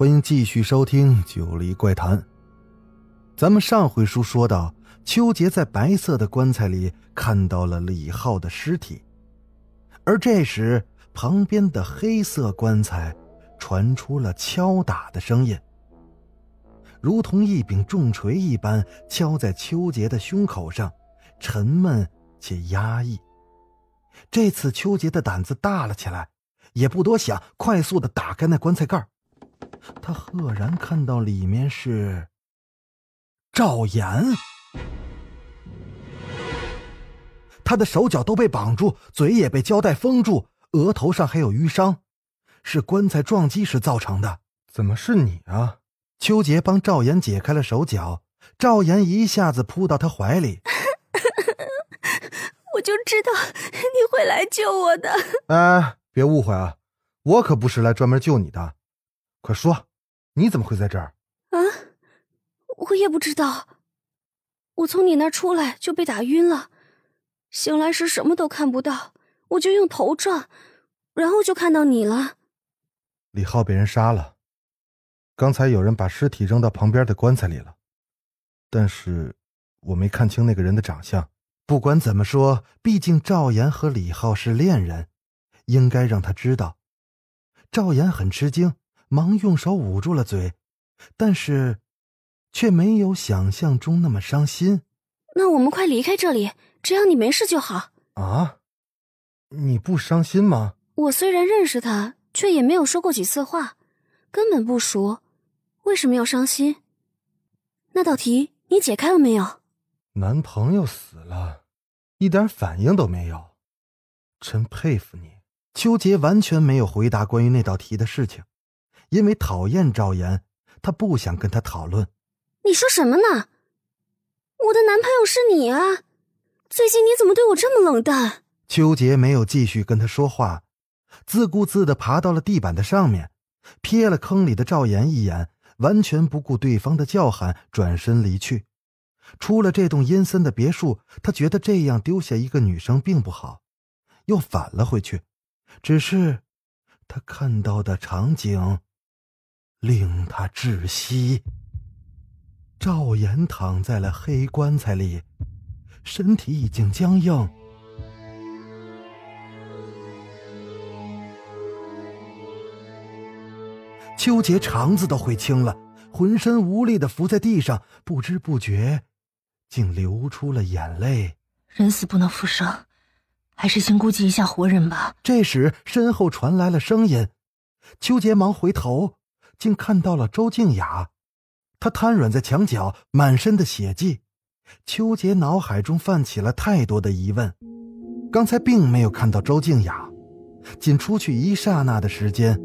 欢迎继续收听《九黎怪谈》。咱们上回书说到，秋杰在白色的棺材里看到了李浩的尸体，而这时旁边的黑色棺材传出了敲打的声音，如同一柄重锤一般敲在秋杰的胸口上，沉闷且压抑。这次秋杰的胆子大了起来。也不多想，快速的打开那棺材盖他赫然看到里面是赵岩，他的手脚都被绑住，嘴也被胶带封住，额头上还有淤伤，是棺材撞击时造成的。怎么是你啊？秋杰帮赵岩解开了手脚，赵岩一下子扑到他怀里。我就知道你会来救我的。哎。别误会啊，我可不是来专门救你的。快说，你怎么会在这儿？啊，我也不知道。我从你那儿出来就被打晕了，醒来时什么都看不到，我就用头撞，然后就看到你了。李浩被人杀了，刚才有人把尸体扔到旁边的棺材里了，但是我没看清那个人的长相。不管怎么说，毕竟赵岩和李浩是恋人。应该让他知道，赵岩很吃惊，忙用手捂住了嘴，但是，却没有想象中那么伤心。那我们快离开这里，只要你没事就好。啊，你不伤心吗？我虽然认识他，却也没有说过几次话，根本不熟，为什么要伤心？那道题你解开了没有？男朋友死了，一点反应都没有，真佩服你。邱杰完全没有回答关于那道题的事情，因为讨厌赵岩，他不想跟他讨论。你说什么呢？我的男朋友是你啊！最近你怎么对我这么冷淡？邱杰没有继续跟他说话，自顾自的爬到了地板的上面，瞥了坑里的赵岩一眼，完全不顾对方的叫喊，转身离去。出了这栋阴森的别墅，他觉得这样丢下一个女生并不好，又返了回去。只是，他看到的场景令他窒息。赵岩躺在了黑棺材里，身体已经僵硬。秋杰肠子都悔青了，浑身无力的伏在地上，不知不觉，竟流出了眼泪。人死不能复生。还是先顾及一下活人吧。这时，身后传来了声音，邱杰忙回头，竟看到了周静雅。她瘫软在墙角，满身的血迹。邱杰脑海中泛起了太多的疑问。刚才并没有看到周静雅，仅出去一刹那的时间，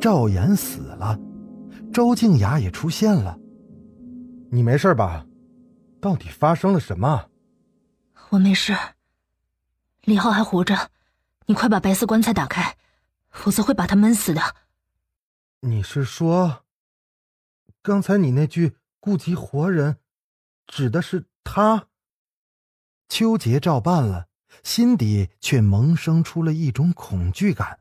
赵岩死了，周静雅也出现了。你没事吧？到底发生了什么？我没事。李浩还活着，你快把白色棺材打开，否则会把他闷死的。你是说，刚才你那句“顾及活人”，指的是他？秋杰照办了，心底却萌生出了一种恐惧感。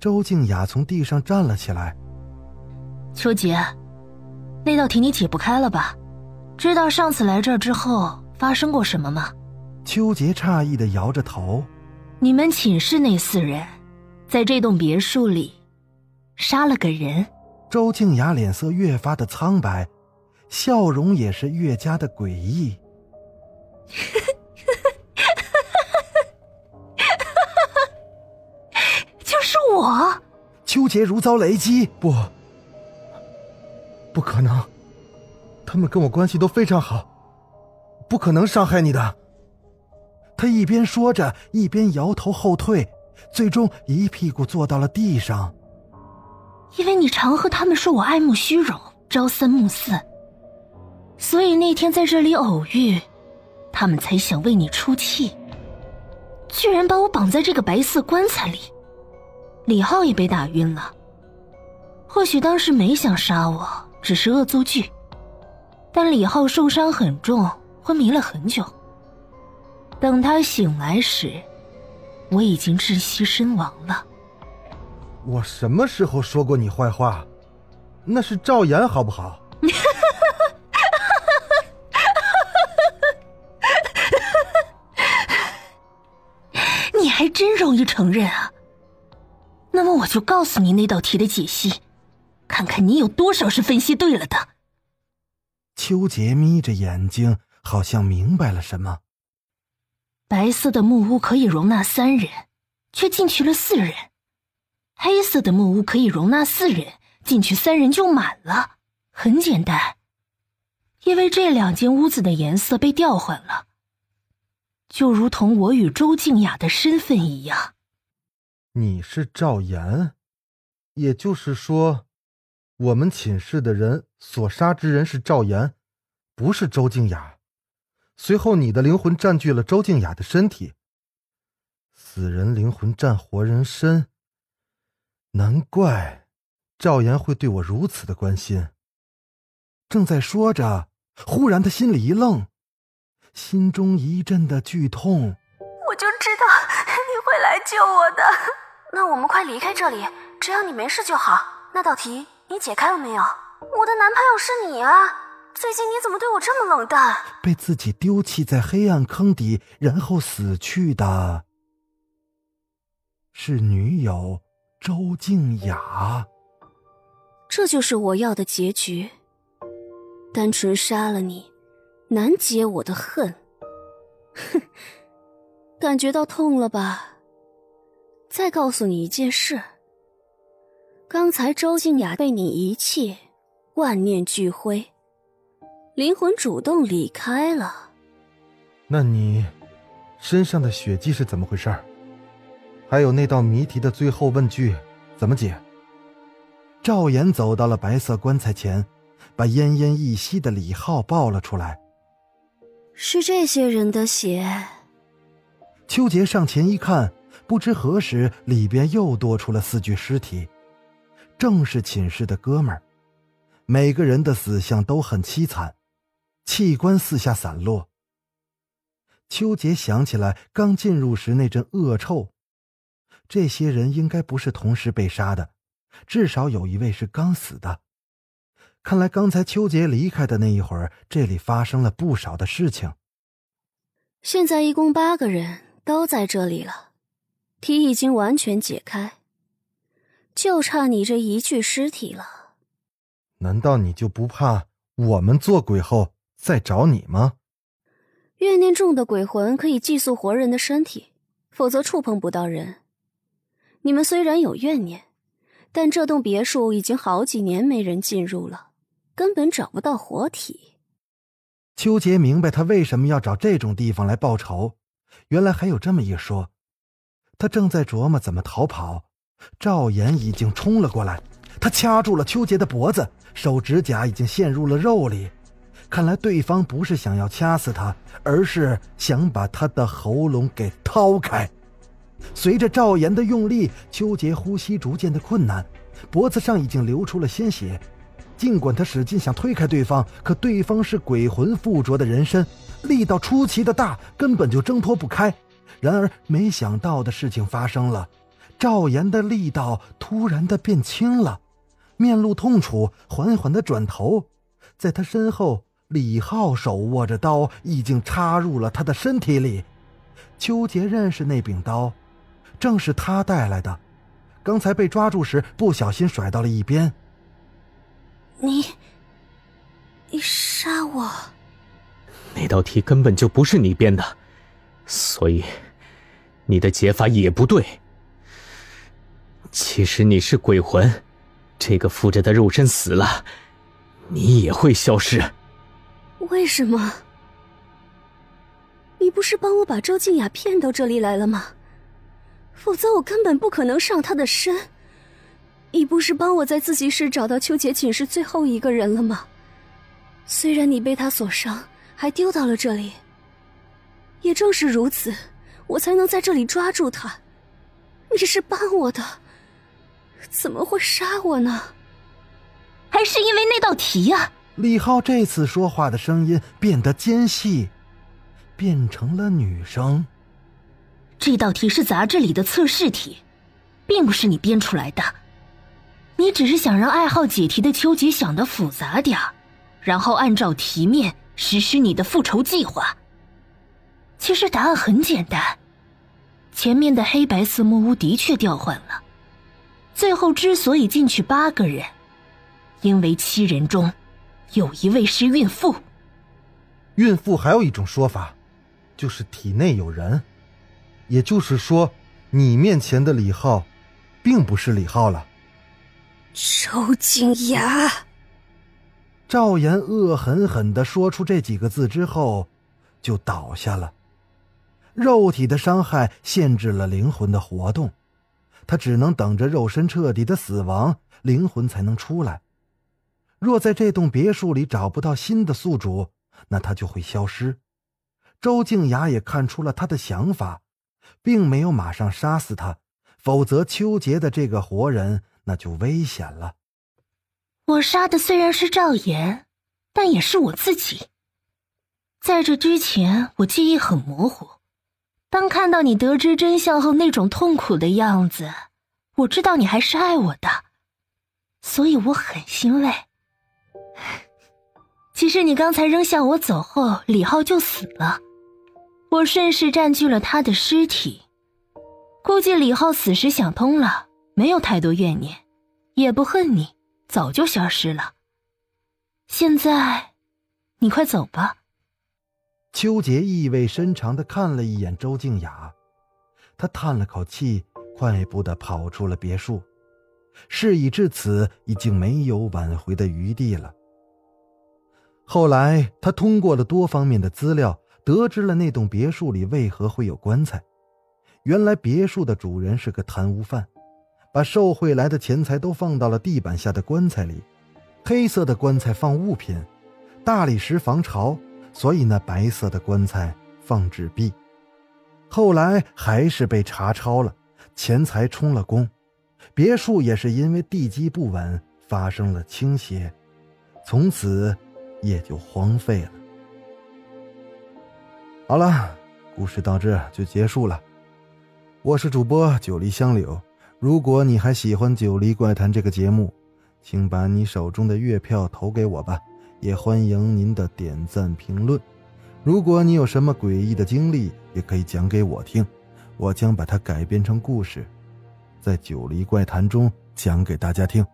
周静雅从地上站了起来。秋杰，那道题你解不开了吧？知道上次来这儿之后发生过什么吗？秋杰诧异的摇着头：“你们寝室那四人，在这栋别墅里杀了个人。”周静雅脸色越发的苍白，笑容也是越加的诡异。就是我！秋杰如遭雷击，不，不可能，他们跟我关系都非常好，不可能伤害你的。他一边说着，一边摇头后退，最终一屁股坐到了地上。因为你常和他们说我爱慕虚荣、朝三暮四，所以那天在这里偶遇，他们才想为你出气，居然把我绑在这个白色棺材里。李浩也被打晕了，或许当时没想杀我，只是恶作剧。但李浩受伤很重，昏迷了很久。等他醒来时，我已经窒息身亡了。我什么时候说过你坏话？那是赵岩，好不好？你还真容易承认啊！那么我就告诉你那道题的解析，看看你有多少是分析对了的。秋杰眯着眼睛，好像明白了什么。白色的木屋可以容纳三人，却进去了四人；黑色的木屋可以容纳四人，进去三人就满了。很简单，因为这两间屋子的颜色被调换了，就如同我与周静雅的身份一样。你是赵岩，也就是说，我们寝室的人所杀之人是赵岩，不是周静雅。随后，你的灵魂占据了周静雅的身体。死人灵魂占活人身，难怪赵岩会对我如此的关心。正在说着，忽然他心里一愣，心中一阵的剧痛。我就知道 你会来救我的。那我们快离开这里，只要你没事就好。那道题你解开了没有？我的男朋友是你啊！最近你怎么对我这么冷淡？被自己丢弃在黑暗坑底，然后死去的是女友周静雅。这就是我要的结局。单纯杀了你，难解我的恨。哼，感觉到痛了吧？再告诉你一件事：刚才周静雅被你遗弃，万念俱灰，灵魂主动离开了。那你身上的血迹是怎么回事？还有那道谜题的最后问句怎么解？赵岩走到了白色棺材前。把奄奄一息的李浩抱了出来。是这些人的血。秋杰上前一看，不知何时里边又多出了四具尸体，正是寝室的哥们儿。每个人的死相都很凄惨，器官四下散落。秋杰想起来刚进入时那阵恶臭，这些人应该不是同时被杀的，至少有一位是刚死的。看来刚才秋杰离开的那一会儿，这里发生了不少的事情。现在一共八个人都在这里了，题已经完全解开，就差你这一具尸体了。难道你就不怕我们做鬼后再找你吗？怨念重的鬼魂可以寄宿活人的身体，否则触碰不到人。你们虽然有怨念，但这栋别墅已经好几年没人进入了。根本找不到活体。秋杰明白他为什么要找这种地方来报仇，原来还有这么一说。他正在琢磨怎么逃跑，赵岩已经冲了过来，他掐住了秋杰的脖子，手指甲已经陷入了肉里。看来对方不是想要掐死他，而是想把他的喉咙给掏开。随着赵岩的用力，秋杰呼吸逐渐的困难，脖子上已经流出了鲜血。尽管他使劲想推开对方，可对方是鬼魂附着的人身，力道出奇的大，根本就挣脱不开。然而，没想到的事情发生了，赵岩的力道突然的变轻了，面露痛楚，缓缓的转头，在他身后，李浩手握着刀，已经插入了他的身体里。邱杰认识那柄刀，正是他带来的，刚才被抓住时不小心甩到了一边。你，你杀我？那道题根本就不是你编的，所以你的解法也不对。其实你是鬼魂，这个附着的肉身死了，你也会消失。为什么？你不是帮我把周静雅骗到这里来了吗？否则我根本不可能上他的身。你不是帮我在自习室找到秋姐寝室最后一个人了吗？虽然你被他所伤，还丢到了这里。也正是如此，我才能在这里抓住他。你是帮我的，怎么会杀我呢？还是因为那道题呀？李浩这次说话的声音变得尖细，变成了女声。这道题是杂志里的测试题，并不是你编出来的。你只是想让爱好解题的秋姐想的复杂点然后按照题面实施你的复仇计划。其实答案很简单，前面的黑白色木屋的确调换了，最后之所以进去八个人，因为七人中有一位是孕妇。孕妇还有一种说法，就是体内有人，也就是说，你面前的李浩，并不是李浩了。周静雅，赵岩恶狠狠的说出这几个字之后，就倒下了。肉体的伤害限制了灵魂的活动，他只能等着肉身彻底的死亡，灵魂才能出来。若在这栋别墅里找不到新的宿主，那他就会消失。周静雅也看出了他的想法，并没有马上杀死他，否则秋杰的这个活人那就危险了。我杀的虽然是赵岩，但也是我自己。在这之前，我记忆很模糊。当看到你得知真相后那种痛苦的样子，我知道你还是爱我的，所以我很欣慰。其实你刚才扔下我走后，李浩就死了，我顺势占据了他的尸体。估计李浩死时想通了，没有太多怨念，也不恨你，早就消失了。现在，你快走吧。邱杰意味深长的看了一眼周静雅，他叹了口气，快步的跑出了别墅。事已至此，已经没有挽回的余地了。后来，他通过了多方面的资料，得知了那栋别墅里为何会有棺材。原来，别墅的主人是个贪污犯，把受贿来的钱财都放到了地板下的棺材里。黑色的棺材放物品，大理石防潮。所以那白色的棺材放纸币，后来还是被查抄了，钱财充了公，别墅也是因为地基不稳发生了倾斜，从此也就荒废了。好了，故事到这就结束了。我是主播九黎香柳，如果你还喜欢《九黎怪谈》这个节目，请把你手中的月票投给我吧。也欢迎您的点赞评论。如果你有什么诡异的经历，也可以讲给我听，我将把它改编成故事，在《九黎怪谈》中讲给大家听。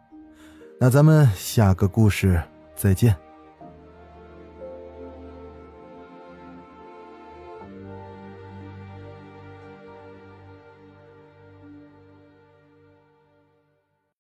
那咱们下个故事再见。